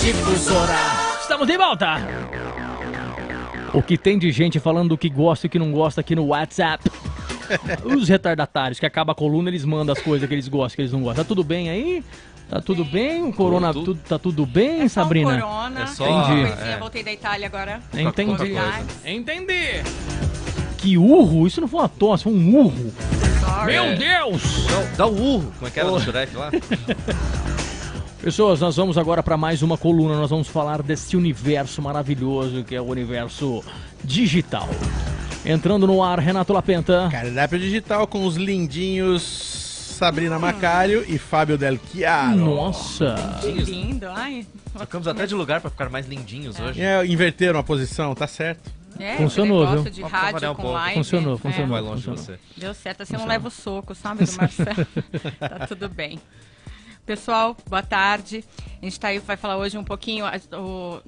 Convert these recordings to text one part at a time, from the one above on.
Difusora. Estamos de volta. O que tem de gente falando do que gosta e que não gosta aqui no WhatsApp. Os retardatários que acaba a coluna, eles mandam as coisas que eles gostam, que eles não gostam. Tá tudo bem aí? Tá tudo bem? O corona, Tudo. tudo, tá tudo bem, É só o Sabrina? corona. É só- Entendi. Coisinha, é. Voltei da Itália agora. Entendi. Entendi. Que urro? Isso não foi uma tosse, foi um urro. Sorry. Meu. Deus! Dá, dá o urro, como é que era do Shrek lá? Pessoas, nós vamos agora para mais uma coluna. Nós vamos falar desse universo maravilhoso que é o universo digital. Entrando no ar, Renato Lapenta. Cardápio digital com os lindinhos Sabrina Macário e Fábio Del Chiaro. Nossa! Que lindo. Ai. Trocamos até de lugar pra ficar mais lindinhos hoje. É, inverteram a posição, tá certo. É, Funcionou, viu? de rádio um com pouco. live. Funcionou, é, funcionou. Vai longe de Funciona. você. Deu certo, assim eu não levo soco, sabe, do Marcelo. tá tudo bem. Pessoal, boa tarde. A gente tá aí, vai falar hoje um pouquinho. o-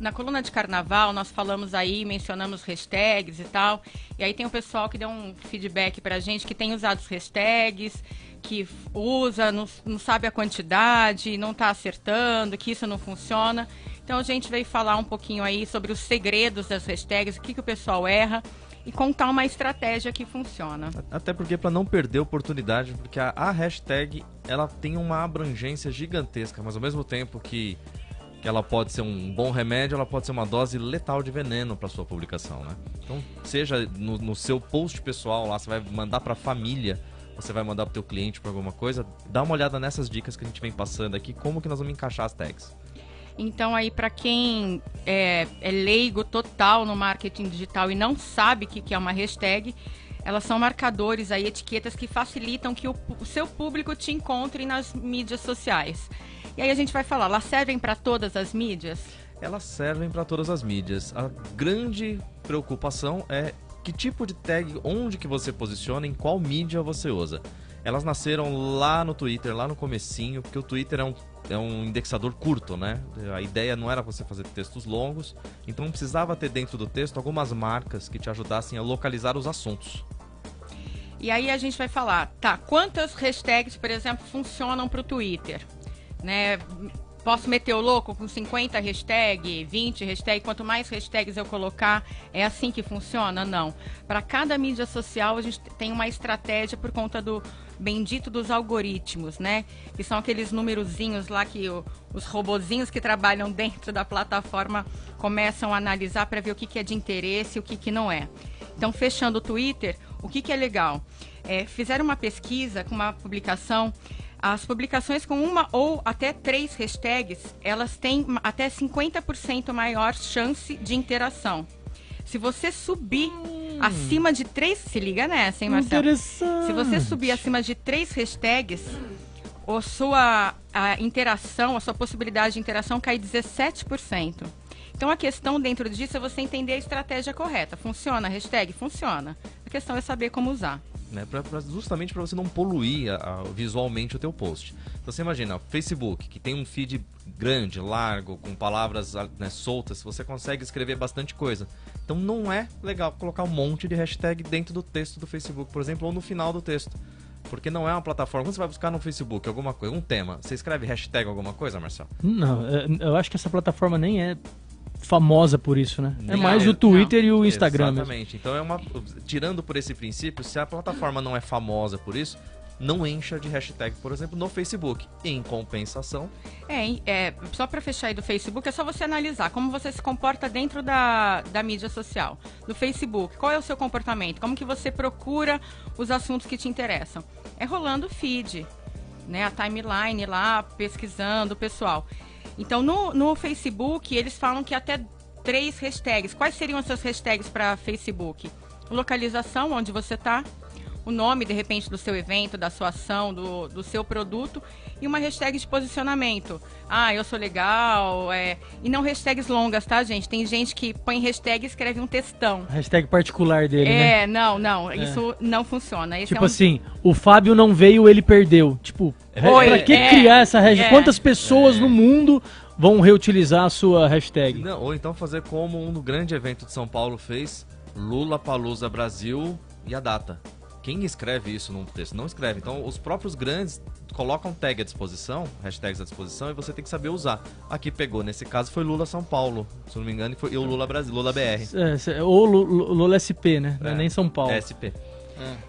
na coluna de carnaval, nós falamos aí, mencionamos hashtags e tal. E aí tem o pessoal que deu um feedback pra gente que tem usado os hashtags, que usa, não, não sabe a quantidade, não tá acertando, que isso não funciona. Então a gente veio falar um pouquinho aí sobre os segredos das hashtags, o que, que o pessoal erra e contar uma estratégia que funciona. Até porque pra não perder a oportunidade, porque a, a hashtag ela tem uma abrangência gigantesca, mas ao mesmo tempo que, que ela pode ser um bom remédio, ela pode ser uma dose letal de veneno pra sua publicação, né? Então, seja no, no seu post pessoal lá, você vai mandar pra família, você vai mandar pro teu cliente pra alguma coisa, dá uma olhada nessas dicas que a gente vem passando aqui, como que nós vamos encaixar as tags. Então aí para quem é, é leigo total no marketing digital e não sabe o que, que é uma hashtag, elas são marcadores aí, etiquetas que facilitam que o, o seu público te encontre nas mídias sociais. E aí a gente vai falar, elas servem para todas as mídias? elas servem para todas as mídias. A grande preocupação é que tipo de tag, onde que você posiciona, em qual mídia você usa. Elas nasceram lá no Twitter, lá no comecinho, porque o Twitter é um, é um indexador curto, né? A ideia não era você fazer textos longos, então precisava ter dentro do texto algumas marcas que te ajudassem a localizar os assuntos. E aí a gente vai falar, tá, quantas hashtags, por exemplo, funcionam para o Twitter? Né? Posso meter o louco com 50 hashtags, 20 hashtags, quanto mais hashtags eu colocar, é assim que funciona? Não. Para cada mídia social, a gente tem uma estratégia por conta do bendito dos algoritmos, né? Que são aqueles numerozinhos lá que o- os robozinhos que trabalham dentro da plataforma começam a analisar para ver o que, que é de interesse e o que, que não é. Então, fechando o Twitter, o que, que é legal? É, fizeram uma pesquisa com uma publicação. As publicações com uma ou até três hashtags, elas têm até 50% maior chance de interação. Se você subir acima de três, se liga nessa, hein, Marcelo? Interessante. Se você subir acima de três hashtags, a sua a interação, a sua possibilidade de interação cai 17%. Então a questão dentro disso é você entender a estratégia correta. Funciona a hashtag? Funciona. A questão é saber como usar. né, pra- pra- justamente para você não poluir a- a- visualmente o teu post. Então você imagina, Facebook, que tem um feed grande, largo, com palavras né, soltas, você consegue escrever bastante coisa. Então não é legal colocar um monte de hashtag dentro do texto do Facebook, por exemplo, ou no final do texto. Porque não é uma plataforma. Quando você vai buscar no Facebook alguma coisa, um tema, você escreve hashtag alguma coisa, Marcelo? Não, é, eu acho que essa plataforma nem é famosa por isso, né? É mais é, o Twitter e o Instagram mesmo. Exatamente. Então é uma. Tirando por esse princípio, se a plataforma não é famosa por isso, não encha de hashtag, por exemplo, no Facebook. Em compensação, É, é, só para fechar aí do Facebook, é só você analisar como você se comporta dentro da, da mídia social. Do Facebook, qual é o seu comportamento? Como que você procura os assuntos que te interessam? É rolando feed, né? A timeline lá, pesquisando o pessoal. Então, no, no Facebook, eles falam que até três hashtags. Quais seriam as suas hashtags para Facebook? Localização, onde você está. O nome, de repente, do seu evento, da sua ação, do, do seu produto. E uma hashtag de posicionamento. Ah, eu sou legal. É... E não hashtags longas, tá, gente? Tem gente que põe hashtag e escreve um textão. Hashtag particular dele, né? É, não, não. Isso não funciona. Esse Tipo é um... assim, o Fábio não veio, ele perdeu. Tipo, Oi, pra que é, criar essa hashtag? é. Quantas pessoas no mundo vão reutilizar a sua hashtag? não, ou então fazer como um grande evento de São Paulo fez, Lula Palusa Brasil e a data. Quem escreve isso num texto? Não escreve. Então, os próprios grandes colocam tag à disposição, hashtags à disposição, e você tem que saber usar. Aqui pegou, nesse caso, foi Lula São Paulo, se não me engano, e, foi, o Lula Brasil, Lula BR. É, cê- ou Lu- Lu- Lula SP, né? É É. nem São Paulo. SP.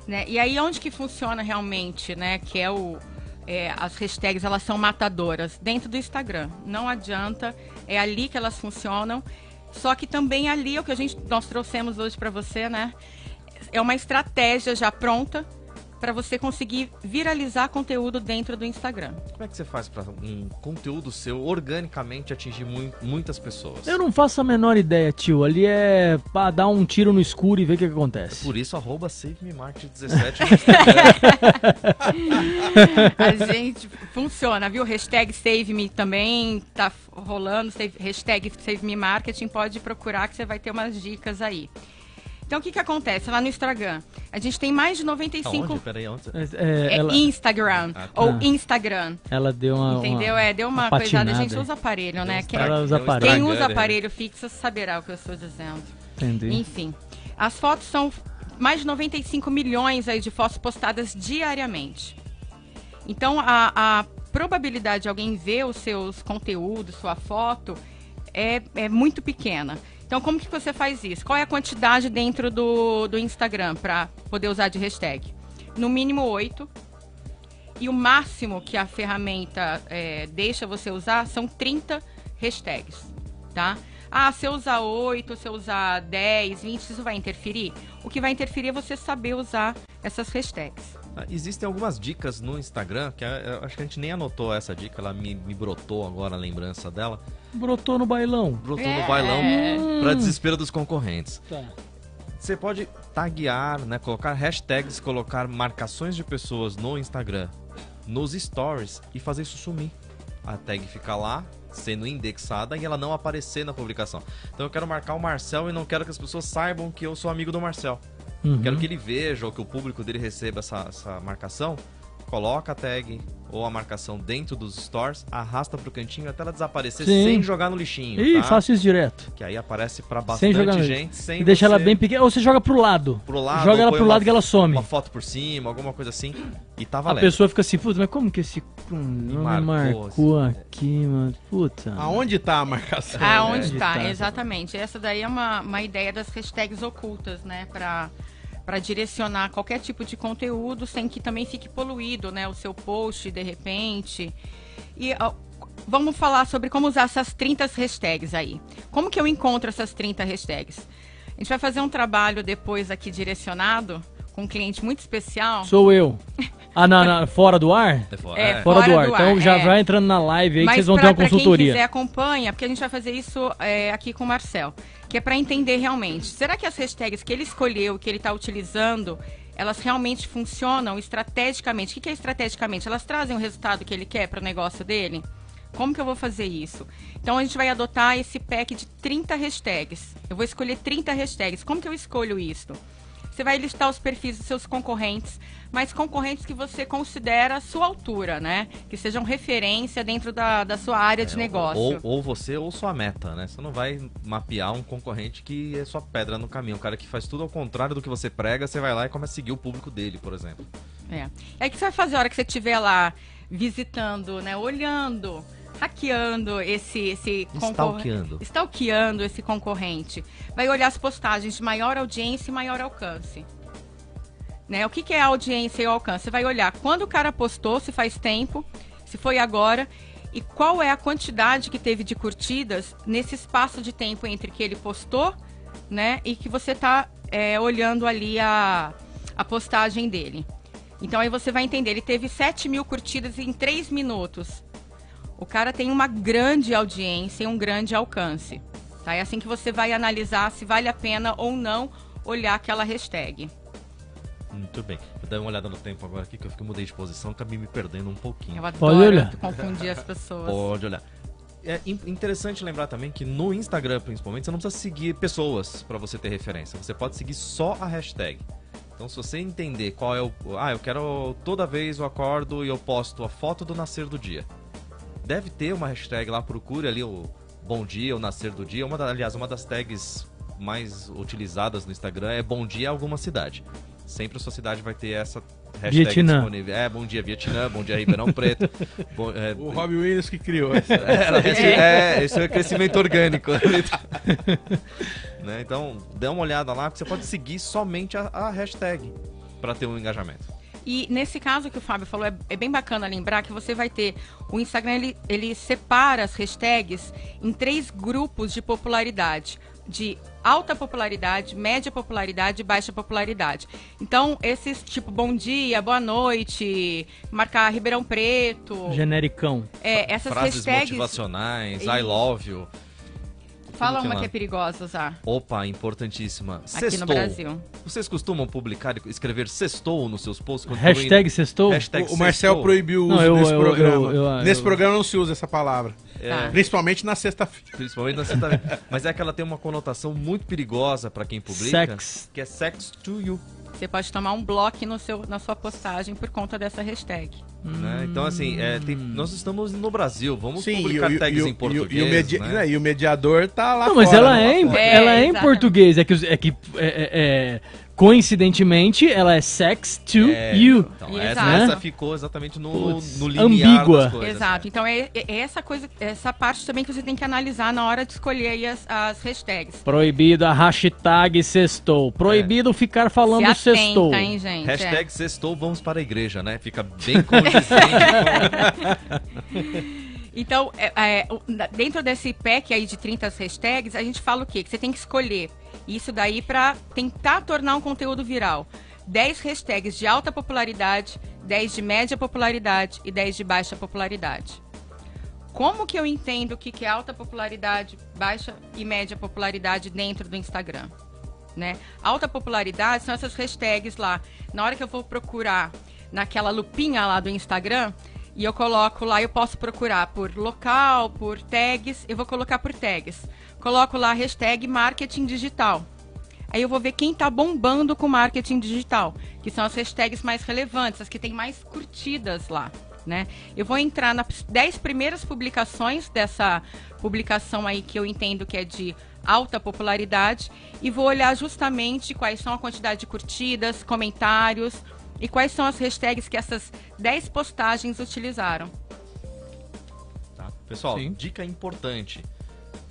né? E aí onde que funciona realmente, né? Que é o é, as hashtags elas são matadoras dentro do Instagram. Não adianta, é ali que elas funcionam. Só que também ali é o que a gente nós trouxemos hoje para você, né? É uma estratégia já pronta para você conseguir viralizar conteúdo dentro do Instagram. Como é que você faz para um conteúdo seu organicamente atingir mui- muitas pessoas? Eu não faço a menor ideia, tio. Ali é pra dar um tiro no escuro e ver o que, que acontece. Por isso, arroba SaveMeMarket17 no Instagram. A gente funciona, viu? Hashtag SaveMe também tá rolando. Save, hashtag SaveMeMarketing, pode procurar que você vai ter umas dicas aí. Então, o que que acontece? Lá no Instagram, a gente tem mais de 95... Aonde? Peraí, onde? você- É, É ela, Instagram, Ah, tá. ou. Instagram, ela deu uma. entendeu? uma- É, deu uma, uma coisada. A gente usa aparelho, né? Quem, Ela usa aparelho. quem usa aparelho fixo saberá o que eu estou dizendo. Entendi. Enfim, as fotos são mais de 95 milhões aí de fotos postadas diariamente. Então, a, a probabilidade de alguém ver os seus conteúdos, sua foto, é, é muito pequena. Então, como que você faz isso? Qual é a quantidade dentro do, do Instagram para poder usar de hashtag? No mínimo oito. E o máximo que a ferramenta é, deixa você usar são 30 hashtags, tá? Ah, se eu usar 8, se eu usar 10, 20, isso vai interferir? O que vai interferir é você saber usar essas hashtags. Ah, Existem algumas dicas no Instagram, que eu acho que a gente nem anotou essa dica, ela me, me brotou agora a lembrança dela. Brotou no bailão. Brotou É. no bailão para desespero dos concorrentes. Tá. Você pode taguear, né, colocar hashtags, colocar marcações de pessoas no Instagram, nos stories e fazer isso sumir. A tag fica lá, sendo indexada e ela não aparecer na publicação. Então eu quero marcar o Marcel e não quero que as pessoas saibam que eu sou amigo do Marcel. Uhum. Quero que ele veja ou que o público dele receba essa, essa marcação. Coloca a tag ou a marcação dentro dos stores, arrasta pro cantinho até ela desaparecer Sim. sem jogar no lixinho. Ih, tá? faço isso direto. Que aí aparece pra Sem jogar bastante no- gente, sem E deixa ela você- bem pequena. Ou você joga pro lado. pro lado, Joga ela pro uma- lado que ela some. Uma foto por cima, alguma coisa assim. E tá A valendo. pessoa fica assim, puta, mas como que esse não me marcou, marcou assim, aqui, mano? Puta. Aonde tá a marcação? Aonde é. tá, Tá. exatamente. Essa daí é uma, uma ideia das hashtags ocultas, né? Pra, pra direcionar qualquer tipo de conteúdo sem que também fique poluído, né? O seu post, de repente. E ó, vamos falar sobre como usar essas 30 hashtags aí. Como que eu encontro essas 30 hashtags? A gente vai fazer um trabalho depois aqui direcionado com um cliente muito especial. Sou eu. Ah, não, não, fora do ar? É fora. É, É. Fora, Fora do ar. do então ar, já é. vai entrando na live aí que Mas vocês vão ter pra- uma pra consultoria. quem quiser acompanha, porque a gente vai fazer isso é, aqui com o Marcel, que é para entender realmente. Será que as hashtags que ele escolheu, que ele está utilizando, elas realmente funcionam estrategicamente? O que, que é estrategicamente? Elas trazem o resultado que ele quer para o negócio dele? Como que eu vou fazer isso? Então a gente vai adotar esse pack de 30 hashtags. Eu vou escolher 30 hashtags. Como que eu escolho isso? Você vai listar os perfis dos seus concorrentes, mas concorrentes que você considera a sua altura, né? Que sejam referência dentro da, da sua área de negócio. Ou, ou você ou sua meta, né? Você não vai mapear um concorrente que é sua pedra no caminho. Um cara que faz tudo ao contrário do que você prega, você vai lá e começa a seguir o público dele, por exemplo. É. É que você vai fazer a hora que você estiver lá visitando, né? Olhando, hackeando esse, esse concorrente. Stalkeando. Esse concorrente. Vai olhar as postagens de maior audiência e maior alcance. Né? O que, que é audiência e alcance? Você vai olhar quando o cara postou, se faz tempo, se foi agora, e qual é a quantidade que teve de curtidas nesse espaço de tempo entre que ele postou, né? E que você está olhando ali a, a postagem dele. Então aí você vai entender, ele teve 7 mil curtidas em 3 minutos. O cara tem uma grande audiência e um grande alcance. Tá? É assim que você vai analisar se vale a pena ou não olhar aquela hashtag. Muito bem. Vou dar uma olhada no tempo agora aqui, que eu fico mudei de posição, acabei me perdendo um pouquinho. Eu Pode adoro olhar. confundir as pessoas. Pode olhar. É in- interessante lembrar também que no Instagram, principalmente, você não precisa seguir pessoas para você ter referência. Você pode seguir só a hashtag. Então, se você entender qual é o. Ah, eu quero. Toda vez eu acordo e eu posto a foto do nascer do dia. Deve ter uma hashtag lá, procure ali o bom dia, o nascer do dia. Uma da- aliás, uma das tags mais utilizadas no Instagram é bom dia alguma cidade. sempre a sua cidade vai ter essa hashtag Vietnã. disponível. É, bom dia Vietnã, bom dia Ribeirão Preto. bom, é, O Robbie Williams que criou essa. é, esse, é, esse é o crescimento orgânico. Né, Então, dê uma olhada lá, que você pode seguir somente a, a hashtag para ter um engajamento. E nesse caso que o Fábio falou, é, é bem bacana lembrar que você vai ter. O Instagram ele, ele separa as hashtags em três grupos de popularidade: de alta popularidade, média popularidade e baixa popularidade. Então, esses tipo bom dia, boa noite, marcar Ribeirão Preto. Genericão. É, essas Frases hashtags. motivacionais, I Isso. love you. Fala uma lá. que é perigosa usar Opa, importantíssima. aqui Sextou. no Brasil. Vocês costumam publicar e escrever sextou nos seus posts? quando Hashtag sextou? Hashtag O, o Marcel sextou? proibiu o uso Não, eu- nesse eu- programa. eu- eu- nesse eu- programa não se usa essa palavra. É, Tá. Principalmente na sexta-feira. Principalmente na sexta Mas é que ela tem uma conotação muito perigosa pra quem publica. Sex. Que é sex to you. Você pode tomar um bloco no seu, na sua postagem por conta dessa hashtag. né? Então, assim, é, tem- nós estamos no Brasil. Vamos Sim, publicar e, tags e em português. e o, medi- né? né, e o mediador tá lá Não, mas fora, ela é, em, É, ela é em exatamente. português. É que, é que é, é, é, coincidentemente ela é sex to É, you. Então, Exato. essa, essa Né? ficou exatamente no, no limiar ambígua. das coisas. Exato. Então é, é essa coisa, essa parte também que você tem que analisar na hora de escolher aí as, as hashtags. Proibido a hashtag sextou. Proibido ficar falando Se sextou. atenta, hein, gente? É. Hashtag sextou, vamos para a igreja, né? Fica bem condizente com... Então, é, é, dentro desse pack aí de 30 hashtags, a gente fala o quê? Que você tem que escolher isso daí pra tentar tornar um conteúdo viral. 10 hashtags de alta popularidade, 10 de média popularidade e 10 de baixa popularidade. Como que eu entendo o que que é alta popularidade, baixa e média popularidade dentro do Instagram? Né? Alta popularidade são essas hashtags lá. Na hora que eu vou procurar naquela lupinha lá do Instagram, e eu coloco lá, eu posso procurar por local, por tags, eu vou colocar por tags. Coloco lá a hashtag marketing digital. Aí eu vou ver quem tá bombando com marketing digital, que são as hashtags mais relevantes, as que tem mais curtidas lá, né? Eu vou entrar nas 10 primeiras publicações dessa publicação aí que eu entendo que é de alta popularidade e vou olhar justamente quais são a quantidade de curtidas, comentários e quais são as hashtags que essas 10 postagens utilizaram. Tá? Pessoal, Sim. dica importante.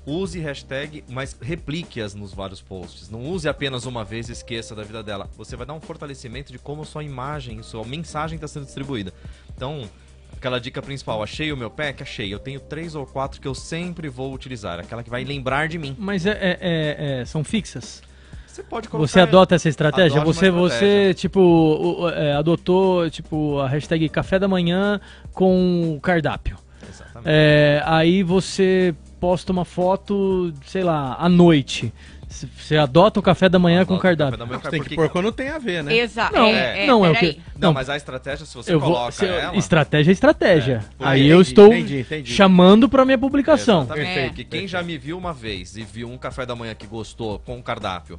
Use hashtag, mas replique-as nos vários posts. Não use apenas uma vez e esqueça da vida dela. Você vai dar um fortalecimento de como sua imagem, sua mensagem está sendo distribuída. Então, aquela dica principal, achei o meu pack? Achei. Eu tenho três ou quatro que eu sempre vou utilizar. Aquela que vai lembrar de mim. Mas é, é- é- é- são fixas? Você pode colocar... Você adota essa estratégia? Você, você estratégia. tipo, o- o- é, adotou tipo, a hashtag café da manhã com o cardápio. Exatamente. É, aí você posta uma foto, sei lá, à noite. Você adota o café da manhã com Adota cardápio. café da manhã, Você tem que porque- pôr quando tem a ver, né? Exato. Não, é, é, não, é o que. Não, mas a estratégia, se você eu vou. coloca se- ela... Estratégia é estratégia. É, aí entendi, eu estou entendi, entendi. chamando pra minha publicação. Exatamente. É. Quem já me viu uma vez e viu um café da manhã que gostou com o cardápio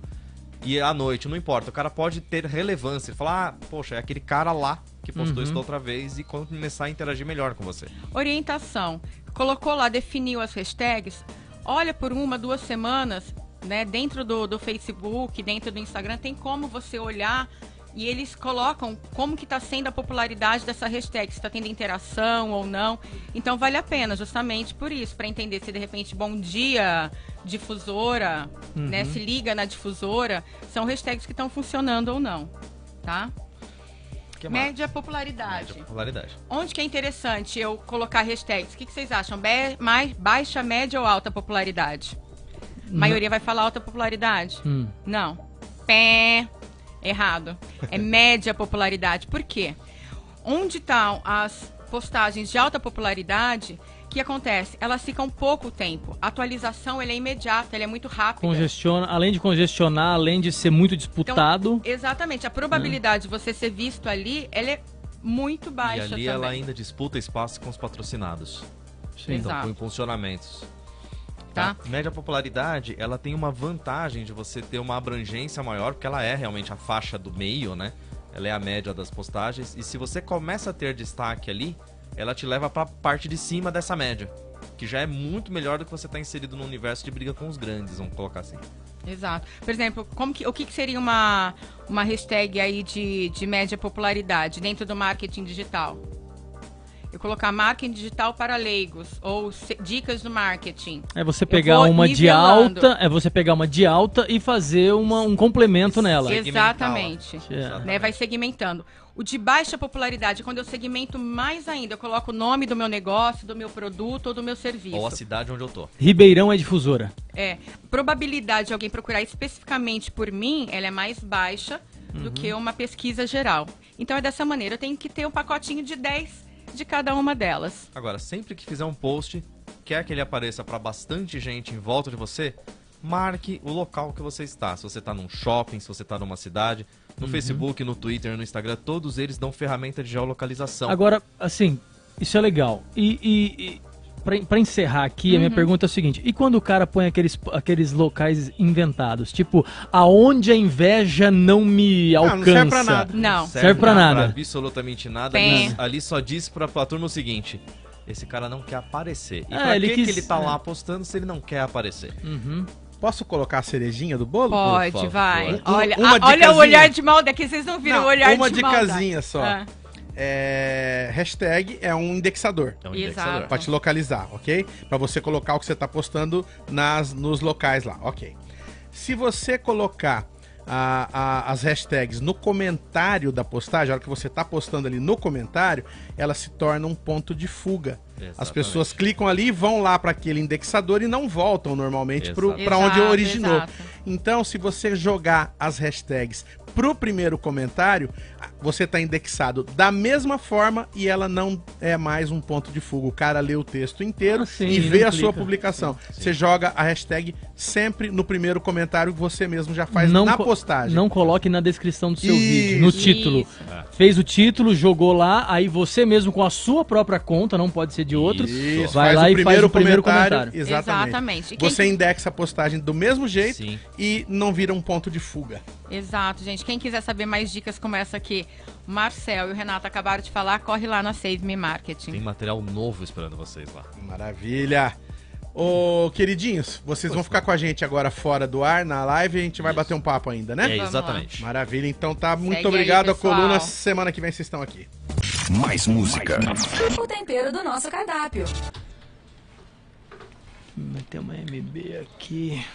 e à noite, não importa, o cara pode ter relevância. Falar, ah, poxa, é aquele cara lá que postou Uhum. isso da outra vez e começar a interagir melhor com você. Orientação. Colocou lá, definiu as hashtags. Olha por uma, duas semanas, né? Dentro do, do Facebook, dentro do Instagram, tem como você olhar e eles colocam como que está sendo a popularidade dessa hashtag, se está tendo interação ou não. Então vale a pena, justamente por isso, para entender se de repente bom dia, difusora, né? Se liga na difusora, são hashtags que estão funcionando ou não, tá? Que mais? Média popularidade. Média popularidade. Onde que é interessante eu colocar hashtags? O que, que vocês acham? Be- mais, baixa, média ou alta popularidade? A maioria vai falar alta popularidade? Hum. Não. Pé. Errado. É média popularidade. Por quê? Onde estão as postagens de alta popularidade, o que acontece? Elas ficam pouco tempo. A atualização ela é imediata, ela é muito rápida. Congestiona, além de congestionar, além de ser muito disputado. Exatamente. A probabilidade de você ser visto ali, ela é muito E baixa ali também. ela ainda disputa espaço com os patrocinados. sim. Então, Exato. com impulsionamentos. Tá. Média popularidade, ela tem uma vantagem de você ter uma abrangência maior, porque ela é realmente a faixa do meio, né? Ela é a média das postagens. E se você começa a ter destaque ali, ela te leva pra parte de cima dessa média. Que já é muito melhor do que você estar inserido no universo de briga com os grandes, vamos colocar assim. Exato. Por exemplo, como que, o que, que seria uma, uma hashtag aí de, de média popularidade dentro do marketing digital? Eu colocar marketing digital para leigos ou dicas do marketing. É você pegar uma de alta, é você pegar uma de alta e fazer uma, um complemento nela. Exatamente. É. Né, vai segmentando. O de baixa popularidade, quando eu segmento mais ainda, eu coloco o nome do meu negócio, do meu produto ou do meu serviço. Ou a cidade onde eu tô. Ribeirão é difusora. É, probabilidade de alguém procurar especificamente por mim, ela é mais baixa do que uma pesquisa geral. Então é dessa maneira, eu tenho que ter um pacotinho de 10 de cada uma delas. Agora, sempre que fizer um post, quer que ele apareça para bastante gente em volta de você, marque o local que você está. Se você está num shopping, se você está numa cidade, no Facebook, no Twitter, no Instagram, todos eles dão ferramenta de geolocalização. Agora, assim, isso é legal. E, e, pra, pra encerrar aqui, a minha pergunta é o seguinte: e quando o cara põe aqueles, aqueles locais inventados? Tipo, aonde a inveja não me Não, alcança? não serve pra nada. Não. Serve pra nada. absolutamente nada. Ali, ali só diz pra, pra turma o seguinte: esse cara não quer aparecer. E É, pra ele que, quis- que ele tá é. lá apostando se ele não quer aparecer? Uhum. Posso colocar a cerejinha do bolo? Pode, vai. Um- olha, uma ah, olha o olhar de maldade, que vocês não viram Não, o olhar uma de maldade. dicasinha só. Ah, É, hashtag é um indexador. É um Exato. indexador. Pra te localizar, ok? Pra você colocar o que você tá postando nas, nos locais lá, ok. Se você colocar a- a- as hashtags no comentário da postagem, a hora que você tá postando ali no comentário, ela se torna um ponto de fuga. As Exatamente. pessoas clicam ali, vão lá para aquele indexador e não voltam normalmente para onde Exato, originou. exato. Então, se você jogar as hashtags pro primeiro comentário, você tá indexado da mesma forma e ela não é mais um ponto de fuga. O cara lê o texto inteiro Ah, sim, e vê a sua clica. publicação. Sim, sim. Você joga a hashtag sempre no primeiro comentário que você mesmo já faz não na postagem. Não coloque na descrição do seu Isso, vídeo, no título. Fez o título, jogou lá, aí você mesmo com a sua própria conta, não pode ser de outro, Isso, vai lá e primeiro faz o primeiro comentário. comentário. Exatamente. Exatamente. Quem Você indexa a postagem do mesmo jeito Sim. e não vira um ponto de fuga. Exato, gente. Quem quiser saber mais dicas como essa aqui, o Marcel e o Renato acabaram de falar, corre lá na Save Me Marketing. Tem material novo esperando vocês lá. Maravilha. Ô, queridinhos, vocês vão ficar com a gente agora fora do ar, na live, e a gente vai bater um papo ainda, né? É, exatamente. Maravilha, então tá. Muito Segue obrigado aí, a coluna. Semana que vem vocês estão aqui. Mais música. O tempero do nosso cardápio. Meter uma MB aqui.